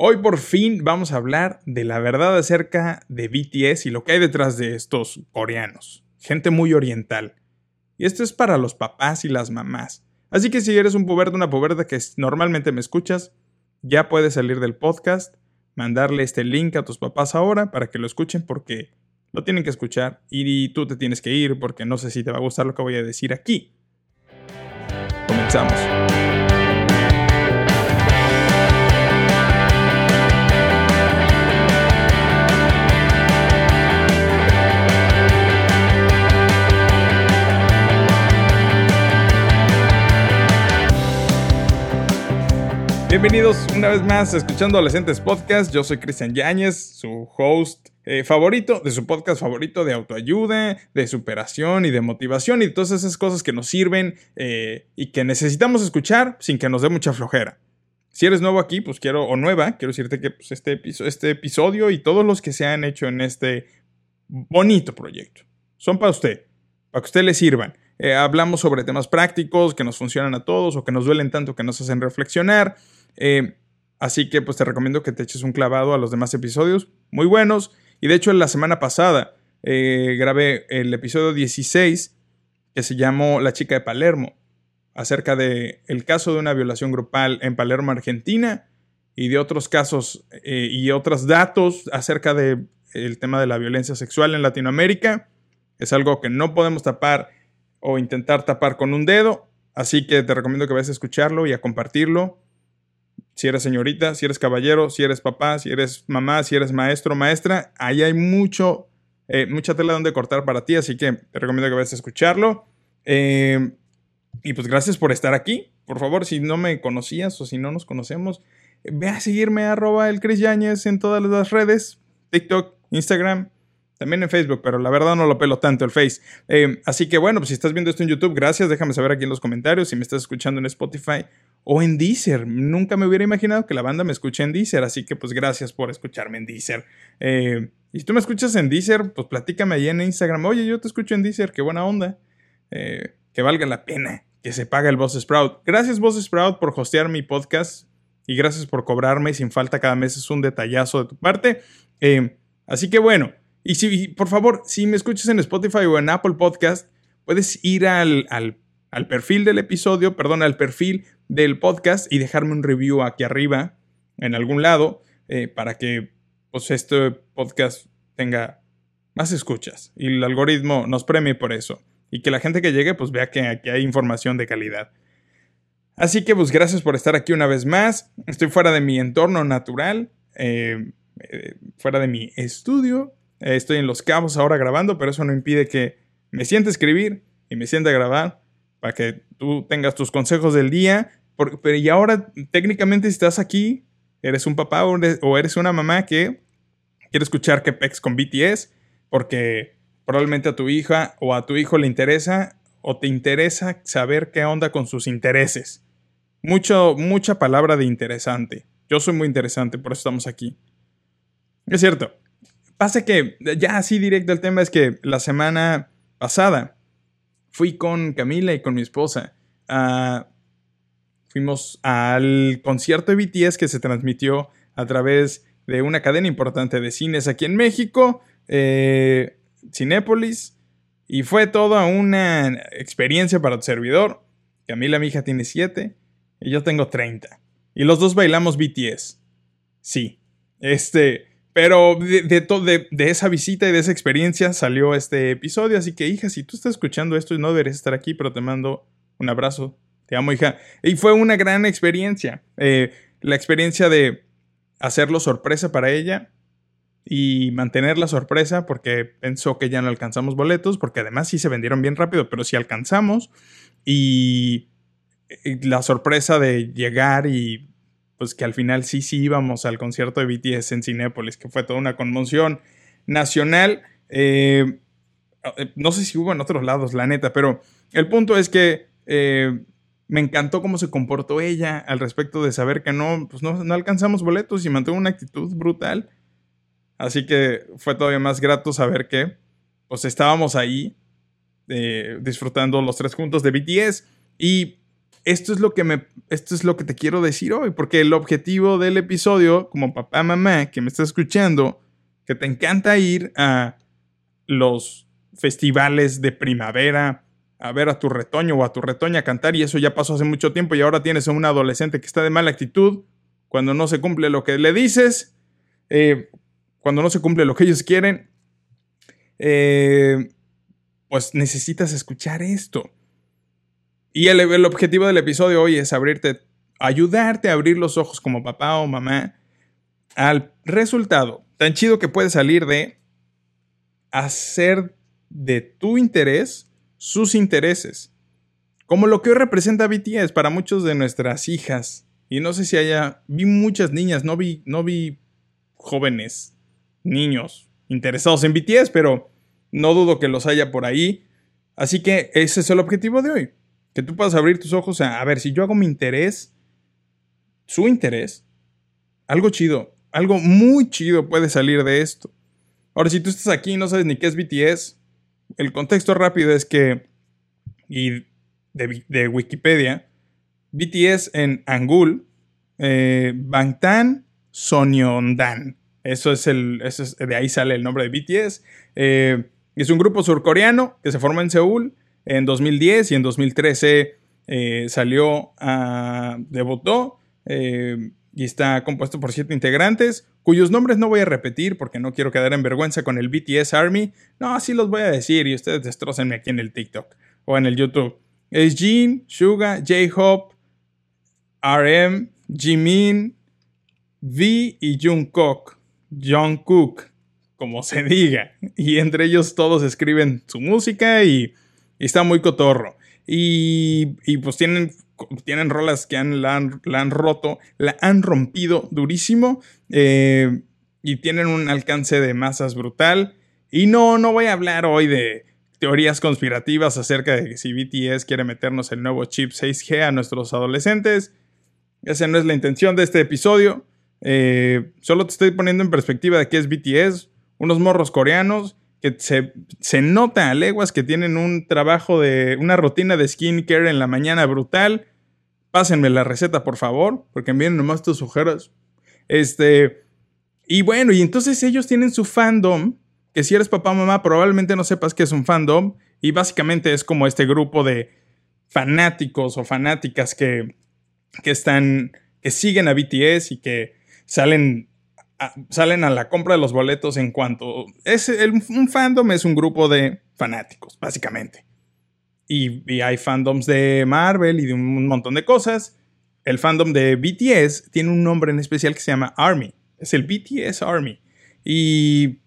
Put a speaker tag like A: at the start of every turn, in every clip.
A: Hoy por fin vamos a hablar de la verdad acerca de BTS y lo que hay detrás de estos coreanos. Gente muy oriental. Y esto es para los papás y las mamás. Así que si eres un puberto, una puberta que normalmente me escuchas, ya puedes salir del podcast, mandarle este link a tus papás ahora para que lo escuchen porque lo tienen que escuchar y tú te tienes que ir porque no sé si te va a gustar lo que voy a decir aquí. Comenzamos. Bienvenidos una vez más a Escuchando Adolescentes Podcast. Yo soy Cristian Yáñez, su host eh, favorito de su podcast favorito de autoayuda, de superación y de motivación y todas esas cosas que nos sirven eh, y que necesitamos escuchar sin que nos dé mucha flojera. Si eres nuevo aquí, pues quiero, o nueva, quiero decirte que pues, este, este episodio y todos los que se han hecho en este bonito proyecto son para usted, para que usted le sirvan. Eh, hablamos sobre temas prácticos que nos funcionan a todos o que nos duelen tanto que nos hacen reflexionar. Eh, así que pues te recomiendo que te eches un clavado a los demás episodios, muy buenos. Y de hecho la semana pasada eh, grabé el episodio 16 que se llamó La chica de Palermo, acerca del el caso de una violación grupal en Palermo, Argentina, y de otros casos y otros datos acerca del el tema de la violencia sexual en Latinoamérica. Es algo que no podemos tapar o intentar tapar con un dedo. Así que te recomiendo que vayas a escucharlo y a compartirlo. Si eres señorita, si eres caballero, si eres papá, si eres mamá, si eres maestro, maestra, ahí hay mucho, eh, mucha tela donde cortar para ti, así que te recomiendo que vayas a escucharlo. Eh, y pues gracias por estar aquí. Por favor, si no me conocías o si no nos conocemos, ve a seguirme arroba el Chris en todas las redes, TikTok, Instagram, también en Facebook, pero la verdad no lo pelo tanto el Face. Eh, así que bueno, pues si estás viendo esto en YouTube, gracias. Déjame saber aquí en los comentarios si me estás escuchando en Spotify o en Deezer. Nunca me hubiera imaginado que la banda me escuche en Deezer, así que pues gracias por escucharme en Deezer. Eh, y si tú me escuchas en Deezer, pues platícame ahí en Instagram. Oye, yo te escucho en Deezer, qué buena onda. Eh, que valga la pena que se pague el Boss Sprout. Gracias Boss Sprout por hostear mi podcast y gracias por cobrarme sin falta cada mes. Es un detallazo de tu parte. así que bueno. Y si, por favor, si me escuchas en Spotify o en Apple Podcast, puedes ir al, perfil del episodio, perdón, al perfil del podcast y dejarme un review aquí arriba, en algún lado, eh, para que pues, este podcast tenga más escuchas y el algoritmo nos premie por eso. Y que la gente que llegue pues vea que aquí hay información de calidad. Así que pues gracias por estar aquí una vez más. Estoy fuera de mi entorno natural, eh, eh, fuera de mi estudio, eh, estoy en Los Cabos ahora grabando, pero eso no impide que me siente a escribir y me sienta a grabar para que tú tengas tus consejos del día. pero y ahora, técnicamente, si estás aquí, eres un papá o eres, una mamá que quiere escuchar que pex con BTS, porque probablemente a tu hija o a tu hijo le interesa o te interesa saber qué onda con sus intereses. Mucho, mucha palabra de interesante. Yo soy muy interesante, por eso estamos aquí. Es cierto, Pasa que, ya así directo el tema es que la semana pasada fui con Camila y con mi esposa. fuimos al concierto de BTS que se transmitió a través de una cadena importante de cines aquí en México, eh, Cinépolis, y fue toda una experiencia para tu servidor. Camila, mi hija, tiene 7 y yo tengo 30. Y los dos bailamos BTS. Sí, este, pero de, de, de, esa visita y de esa experiencia salió este episodio. Así que, hija, si tú estás escuchando esto, no deberías estar aquí, pero te mando un abrazo. Te amo, hija. Y fue una gran experiencia. Eh, la experiencia de hacerlo sorpresa para ella y mantener la sorpresa porque pensó que ya no alcanzamos boletos, porque además sí se vendieron bien rápido, pero sí alcanzamos. y la sorpresa de llegar y pues que al final sí, sí íbamos al concierto de BTS en Cinépolis, que fue toda una conmoción nacional. Eh, eh, no sé si hubo en otros lados, la neta, pero el punto es que eh, me encantó cómo se comportó ella al respecto de saber que no, pues no, alcanzamos boletos y mantuvo una actitud brutal. Así que fue todavía más grato saber que pues estábamos ahí disfrutando los tres juntos de BTS y esto es lo que me esto es lo que te quiero decir hoy, porque el objetivo del episodio, como papá, mamá, que me está escuchando, que te encanta ir a los festivales de primavera, a ver a tu retoño o a tu retoña cantar, y eso ya pasó hace mucho tiempo, y ahora tienes a un adolescente que está de mala actitud, cuando no se cumple lo que le dices, eh, cuando no se cumple lo que ellos quieren, eh, pues necesitas escuchar esto. Y el, objetivo del episodio hoy es abrirte, ayudarte a abrir los ojos como papá o mamá al resultado tan chido que puede salir de hacer de tu interés sus intereses. Como lo que hoy representa BTS para muchos de nuestras hijas. Y no sé si haya, vi muchas niñas, no vi, no vi jóvenes, niños interesados en BTS, pero no dudo que los haya por ahí. Así que ese es el objetivo de hoy. Que tú puedas abrir tus ojos a, ver, si yo hago mi interés, su interés, algo chido, algo muy chido puede salir de esto. Ahora, si tú estás aquí y no sabes ni qué es BTS, el contexto rápido es que, y de, Wikipedia, BTS en Angul, eh, Bangtan Sonyeondan. Eso es el, eso es, de ahí sale el nombre de BTS. Eh, es un grupo surcoreano que se formó en Seúl en 2010 y en 2013 eh, salió a, debutó eh, y está compuesto por siete integrantes, cuyos nombres no voy a repetir porque no quiero quedar en vergüenza con el BTS Army. No, así los voy a decir y ustedes destrocenme aquí en el TikTok o en el YouTube. Es Jin, Suga, J-Hope, RM, Jimin, V y Jungkook. Jungkook como se diga. Y entre ellos todos escriben su música y, está muy cotorro. Y, y, pues tienen, tienen rolas que han, la, han, roto, la han rompido durísimo. Eh, y tienen un alcance de masas brutal. Y no, no voy a hablar hoy de teorías conspirativas acerca de si BTS quiere meternos el nuevo chip 6G a nuestros adolescentes. Esa no es la intención de este episodio. Eh, solo te estoy poniendo en perspectiva de qué es BTS unos morros coreanos que se, se, nota a leguas que tienen un trabajo de una rutina de skincare en la mañana brutal. Pásenme la receta, por favor, porque miren nomás tus ojeras. Este, y bueno, y entonces ellos tienen su fandom, que si eres papá o mamá probablemente no sepas que es un fandom, y básicamente es como este grupo de fanáticos o fanáticas que, que están, que siguen a BTS y que salen salen a la compra de los boletos en cuanto... Es un fandom es un grupo de fanáticos, básicamente. Y, hay fandoms de Marvel y de un montón de cosas. El fandom de BTS tiene un nombre en especial que se llama Army. Es el BTS Army. Y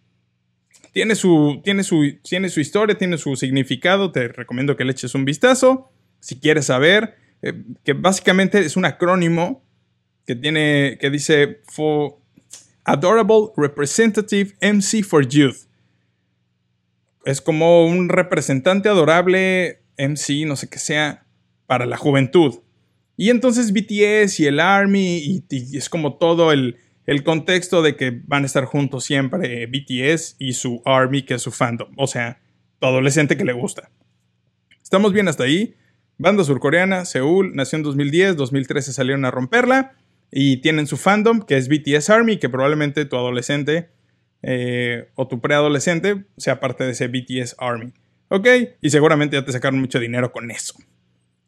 A: tiene su, tiene su, tiene su historia, tiene su significado. Te recomiendo que le eches un vistazo. Si quieres saber, eh, que básicamente es un acrónimo que tiene, que dice for, Adorable Representative MC for Youth. Es como un representante adorable MC, no sé qué sea, para la juventud. Y entonces BTS y el Army, y, es como todo el, el, contexto de que van a estar juntos siempre BTS y su Army, que es su fandom. O sea, tu adolescente que le gusta. Estamos bien hasta ahí. Banda surcoreana, Seúl, nació en 2010, 2013 salieron a romperla. Y tienen su fandom, que es BTS Army, que probablemente tu adolescente eh, o tu preadolescente sea parte de ese BTS Army. ¿Ok? Y seguramente ya te sacaron mucho dinero con eso.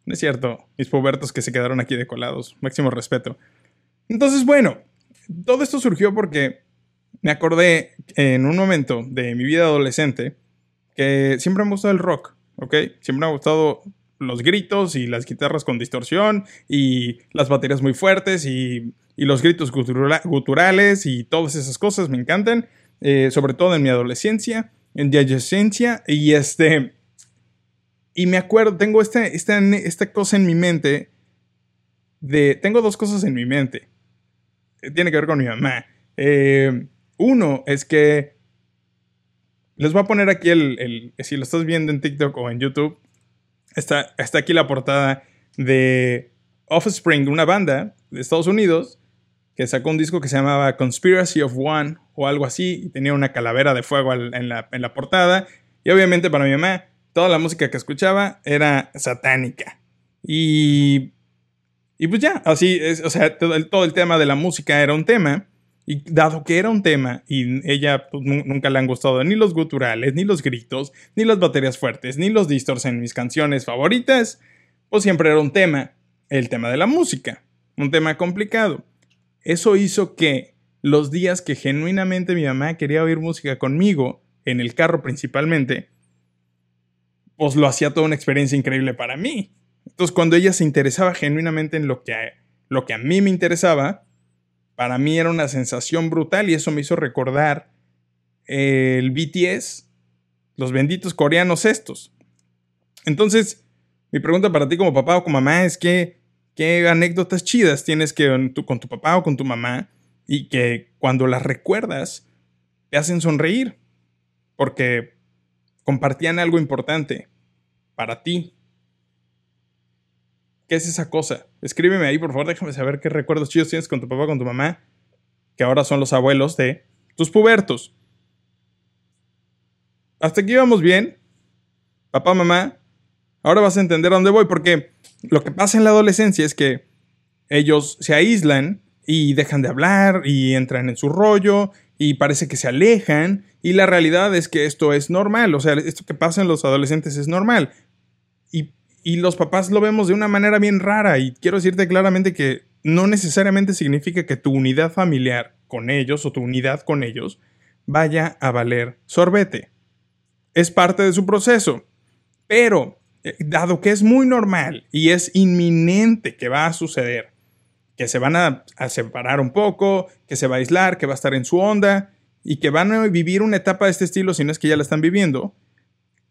A: No es cierto, mis pubertos que se quedaron aquí decolados. Máximo respeto. Entonces, bueno, todo esto surgió porque me acordé en un momento de mi vida adolescente que siempre me ha gustado el rock, ¿ok? Siempre me ha gustado los gritos y las guitarras con distorsión y las baterías muy fuertes y, los gritos guturales y todas esas cosas me encantan, eh, sobre todo en mi adolescencia, en mi adolescencia y este... Y me acuerdo, tengo esta, esta, esta cosa en mi mente de... Tengo dos cosas en mi mente. Tiene que ver con mi mamá. Eh, uno es que les voy a poner aquí el, si lo estás viendo en TikTok o en YouTube, está, está aquí la portada de Offspring, una banda de Estados Unidos que sacó un disco que se llamaba Conspiracy of One o algo así y tenía una calavera de fuego en la, en la portada. Y obviamente para mi mamá, toda la música que escuchaba era satánica. Y Y pues ya, así es, o sea, todo el, todo el tema de la música era un tema. Y dado que era un tema y ella pues, nunca le han gustado ni los guturales, ni los gritos, ni las baterías fuertes, ni los distors en mis canciones favoritas, pues siempre era un tema, el tema de la música, un tema complicado. Eso hizo que los días que genuinamente mi mamá quería oír música conmigo, en el carro principalmente, pues lo hacía toda una experiencia increíble para mí. Entonces cuando ella se interesaba genuinamente en lo que lo que a mí me interesaba, para mí era una sensación brutal y eso me hizo recordar el BTS, los benditos coreanos estos. Entonces, mi pregunta para ti como papá o como mamá es que, ¿qué anécdotas chidas tienes que, con tu papá o con tu mamá y que cuando las recuerdas te hacen sonreír? Porque compartían algo importante para ti, ¿Qué es esa cosa? Escríbeme ahí, por favor, déjame saber qué recuerdos chidos tienes con tu papá, con tu mamá, que ahora son los abuelos de tus pubertos. Hasta aquí vamos bien. Papá, mamá, ahora vas a entender a dónde voy, porque lo que pasa en la adolescencia es que ellos se aíslan y dejan de hablar y entran en su rollo y parece que se alejan y la realidad es que esto es normal, o sea, esto que pasa en los adolescentes es normal. Y los papás lo vemos de una manera bien rara y quiero decirte claramente que no necesariamente significa que tu unidad familiar con ellos o tu unidad con ellos vaya a valer sorbete. Es parte de su proceso. Pero, eh, dado que es muy normal y es inminente que va a suceder, que se van a, a, separar un poco, que se va a aislar, que va a estar en su onda y que van a vivir una etapa de este estilo si no es que ya la están viviendo,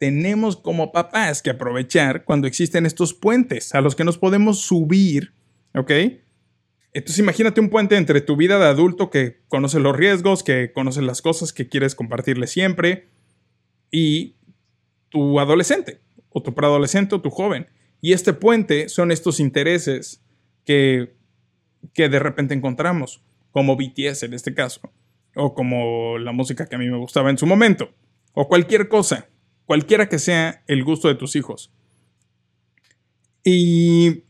A: tenemos como papás que aprovechar cuando existen estos puentes a los que nos podemos subir, ¿ok? Entonces imagínate un puente entre tu vida de adulto que conoce los riesgos, que conoce las cosas que quieres compartirle siempre, y tu adolescente, o tu preadolescente, o tu joven. Y este puente son estos intereses que, que de repente encontramos, como BTS en este caso, o como la música que a mí me gustaba en su momento, o cualquier cosa cualquiera que sea el gusto de tus hijos. Y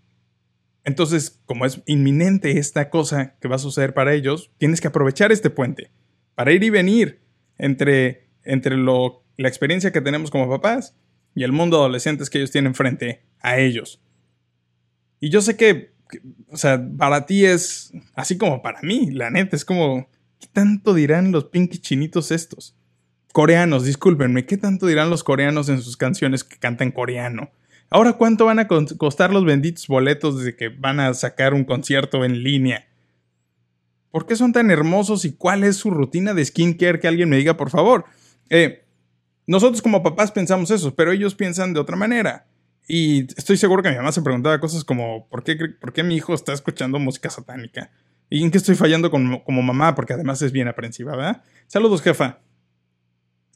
A: entonces, como es inminente esta cosa que va a suceder para ellos, tienes que aprovechar este puente para ir y venir entre, entre lo, la experiencia que tenemos como papás y el mundo adolescentes que ellos tienen frente a ellos. Y yo sé que, o sea, para ti es así como para mí, la neta, es como, ¿qué tanto dirán los pinky chinitos estos? Coreanos, discúlpenme, ¿qué tanto dirán los coreanos en sus canciones que cantan coreano? Ahora, ¿cuánto van a costar los benditos boletos de que van a sacar un concierto en línea? ¿Por qué son tan hermosos y cuál es su rutina de skincare? Que alguien me diga, por favor. Eh, nosotros como papás pensamos eso, pero ellos piensan de otra manera. Y estoy seguro que mi mamá se preguntaba cosas como, ¿por qué, por qué mi hijo está escuchando música satánica? ¿Y en qué estoy fallando como, como mamá? Porque además es bien aprensiva, ¿verdad? Saludos, jefa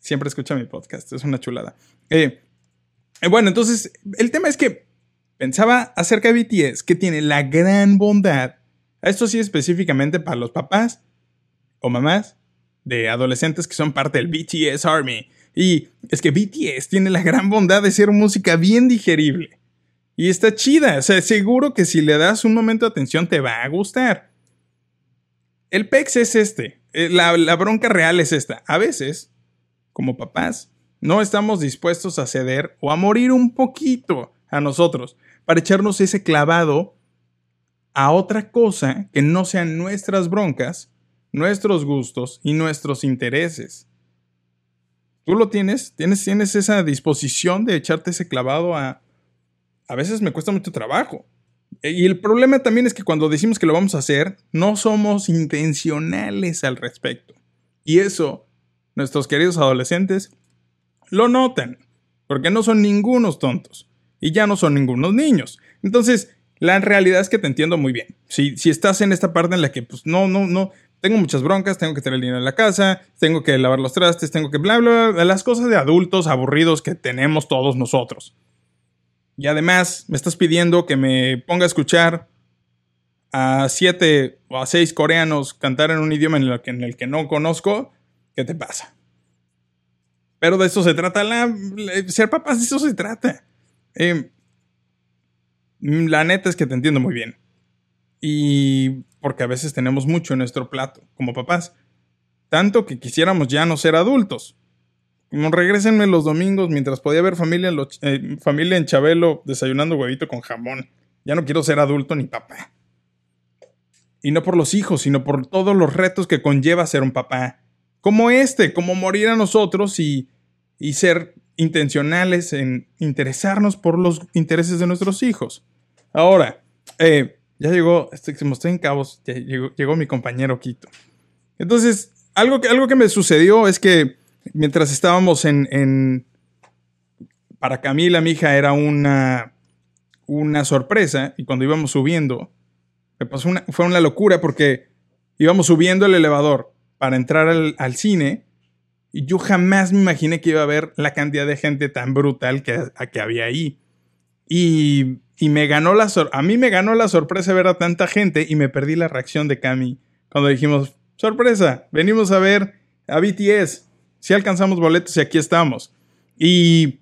A: siempre escucha mi podcast, es una chulada. Eh, eh, bueno, entonces, el tema es que pensaba acerca de BTS, que tiene la gran bondad, esto sí específicamente para los papás o mamás de adolescentes que son parte del BTS Army. Y es que BTS tiene la gran bondad de ser música bien digerible. Y está chida, o sea, seguro que si le das un momento de atención te va a gustar. El PEX es este, eh, la, la bronca real es esta. A veces como papás, no estamos dispuestos a ceder o a morir un poquito a nosotros para echarnos ese clavado a otra cosa que no sean nuestras broncas, nuestros gustos y nuestros intereses. ¿Tú lo tienes? ¿Tienes, tienes esa disposición de echarte ese clavado a... A veces me cuesta mucho trabajo. Y el problema también es que cuando decimos que lo vamos a hacer, no somos intencionales al respecto. Y eso nuestros queridos adolescentes lo notan, porque no son ningunos tontos y ya no son ningunos niños. Entonces, la realidad es que te entiendo muy bien. Si, si estás en esta parte en la que, pues, no, no, no, tengo muchas broncas, tengo que tener dinero en la casa, tengo que lavar los trastes, tengo que bla, bla, bla, las cosas de adultos aburridos que tenemos todos nosotros. Y además, me estás pidiendo que me ponga a escuchar a siete o a seis coreanos cantar en un idioma en el que, en el que no conozco. ¿Qué te pasa? Pero de eso se trata la, ser papás, de eso se trata. Eh, la neta es que te entiendo muy bien. Y porque a veces tenemos mucho en nuestro plato como papás. Tanto que quisiéramos ya no ser adultos. Como regresenme los domingos mientras podía ver familia, eh, familia en Chabelo desayunando huevito con jamón. Ya no quiero ser adulto ni papá. Y no por los hijos, sino por todos los retos que conlleva ser un papá. Como este, como morir a nosotros y, y ser intencionales en interesarnos por los intereses de nuestros hijos. Ahora, eh, ya llegó, estoy, estoy en cabos, llegó, llegó, mi compañero Quito. Entonces, algo que, algo que me sucedió es que mientras estábamos en, en para Camila, mi hija, era una, una sorpresa y cuando íbamos subiendo, me pasó una, fue una locura porque íbamos subiendo el elevador para entrar al, al cine y yo jamás me imaginé que iba a haber la cantidad de gente tan brutal que, que había ahí. Y, y me ganó la a mí me ganó la sorpresa ver a tanta gente y me perdí la reacción de Cami cuando dijimos, sorpresa, venimos a ver a BTS. Si alcanzamos boletos y aquí estamos. Y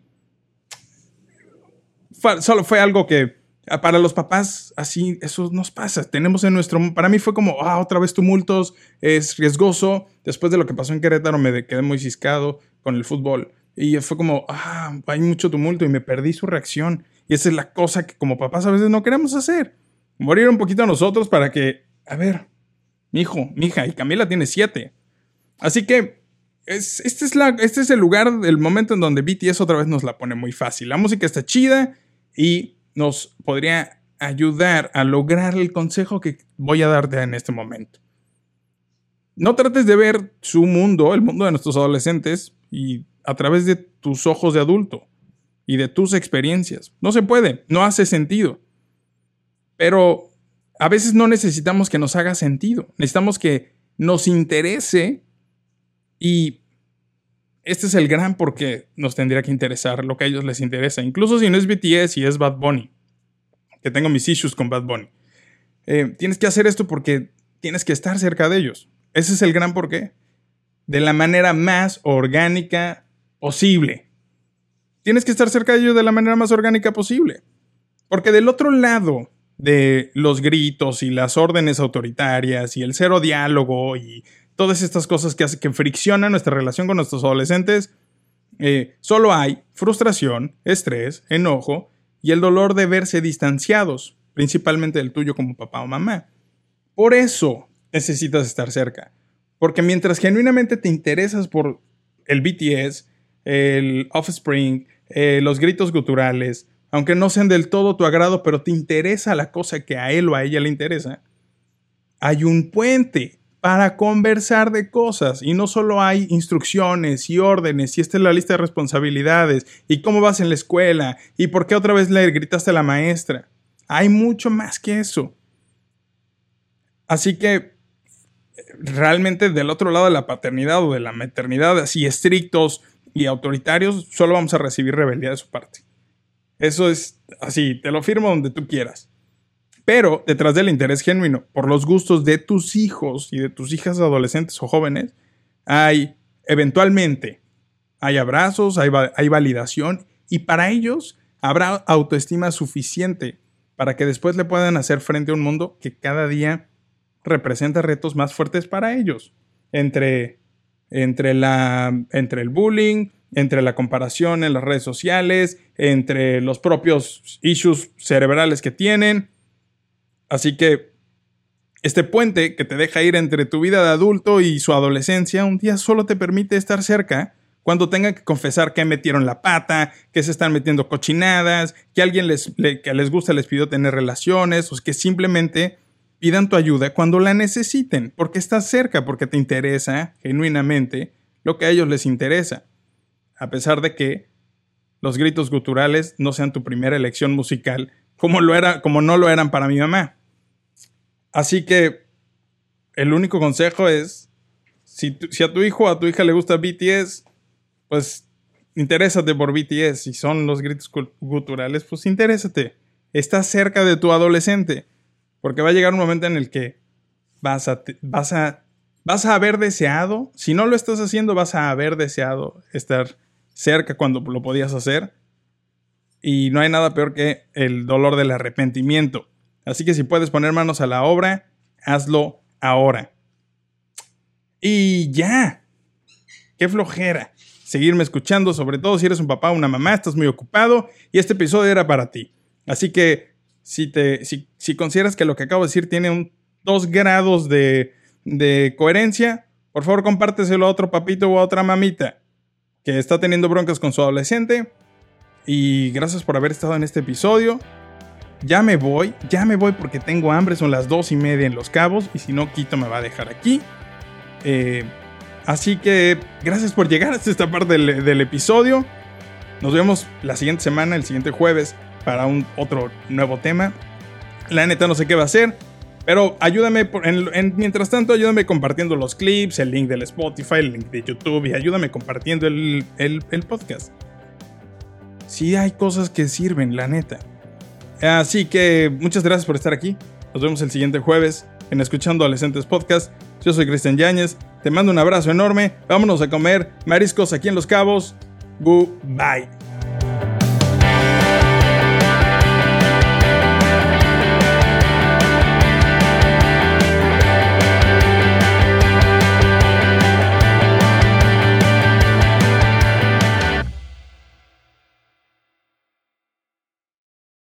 A: solo fue algo que para los papás, así, eso nos pasa. Tenemos en nuestro. Para mí fue como, ah, otra vez tumultos, es riesgoso. Después de lo que pasó en Querétaro, me quedé muy ciscado con el fútbol. Y fue como, ah, hay mucho tumulto y me perdí su reacción. Y esa es la cosa que como papás a veces no queremos hacer. Morir un poquito a nosotros para que, a ver, mi hijo, mi hija, y Camila tiene siete. Así que es, este, es la, este es el lugar, el momento en donde BTS otra vez nos la pone muy fácil. La música está chida y nos podría ayudar a lograr el consejo que voy a darte en este momento. No trates de ver su mundo, el mundo de nuestros adolescentes, y a través de tus ojos de adulto y de tus experiencias. No se puede, no hace sentido. Pero a veces no necesitamos que nos haga sentido, necesitamos que nos interese y este es el gran porque nos tendría que interesar lo que a ellos les interesa, incluso si no es BTS y es Bad Bunny, que tengo mis issues con Bad Bunny. Eh, tienes que hacer esto porque tienes que estar cerca de ellos. Ese es el gran porqué. De la manera más orgánica posible. Tienes que estar cerca de ellos de la manera más orgánica posible. Porque del otro lado de los gritos y las órdenes autoritarias y el cero diálogo y todas estas cosas que, hacen, que friccionan nuestra relación con nuestros adolescentes, eh, solo hay frustración, estrés, enojo y el dolor de verse distanciados, principalmente del tuyo como papá o mamá. Por eso necesitas estar cerca. Porque mientras genuinamente te interesas por el BTS, el Offspring, eh, los gritos guturales, aunque no sean del todo tu agrado, pero te interesa la cosa que a él o a ella le interesa, hay un puente para conversar de cosas y no solo hay instrucciones y órdenes y esta es la lista de responsabilidades y cómo vas en la escuela y por qué otra vez le gritaste a la maestra. Hay mucho más que eso. Así que realmente del otro lado de la paternidad o de la maternidad, así estrictos y autoritarios, solo vamos a recibir rebeldía de su parte. Eso es así, te lo firmo donde tú quieras. Pero detrás del interés genuino por los gustos de tus hijos y de tus hijas adolescentes o jóvenes, hay eventualmente, hay abrazos, hay, hay validación y para ellos habrá autoestima suficiente para que después le puedan hacer frente a un mundo que cada día representa retos más fuertes para ellos. Entre, entre, la, entre el bullying, entre la comparación en las redes sociales, entre los propios issues cerebrales que tienen, Así que este puente que te deja ir entre tu vida de adulto y su adolescencia un día solo te permite estar cerca cuando tengan que confesar que metieron la pata, que se están metiendo cochinadas, que alguien les, que les gusta les pidió tener relaciones, o que simplemente pidan tu ayuda cuando la necesiten, porque estás cerca, porque te interesa genuinamente lo que a ellos les interesa. A pesar de que los gritos guturales no sean tu primera elección musical, como, lo era, como no lo eran para mi mamá. Así que el único consejo es, si, a tu hijo o a tu hija le gusta BTS, pues interésate por BTS. Si son los gritos culturales, pues interésate. Estás cerca de tu adolescente. Porque va a llegar un momento en el que vas a, vas a, vas a haber deseado, si no lo estás haciendo, vas a haber deseado estar cerca cuando lo podías hacer. Y no hay nada peor que el dolor del arrepentimiento. Así que si puedes poner manos a la obra, hazlo ahora. Y ya. Qué flojera. Seguirme escuchando, sobre todo si eres un papá o una mamá, estás muy ocupado y este episodio era para ti. Así que si, te, si, si consideras que lo que acabo de decir tiene un, dos grados de, de coherencia, por favor compárteselo a otro papito o a otra mamita que está teniendo broncas con su adolescente. Y gracias por haber estado en este episodio. Ya me voy, ya me voy porque tengo hambre, son las dos y media en Los Cabos y si no, Quito me va a dejar aquí. Eh, así que gracias por llegar hasta esta parte del, episodio. Nos vemos la siguiente semana, el siguiente jueves, para un otro nuevo tema. La neta no sé qué va a ser, pero ayúdame, en, mientras tanto, ayúdame compartiendo los clips, el link del Spotify, el link de YouTube y ayúdame compartiendo el, el podcast. Sí hay cosas que sirven, la neta. Así que muchas gracias por estar aquí. Nos vemos el siguiente jueves en Escuchando Adolescentes Podcast. Yo soy Cristian Yáñez. Te mando un abrazo enorme. Vámonos a comer mariscos aquí en Los Cabos. Goodbye.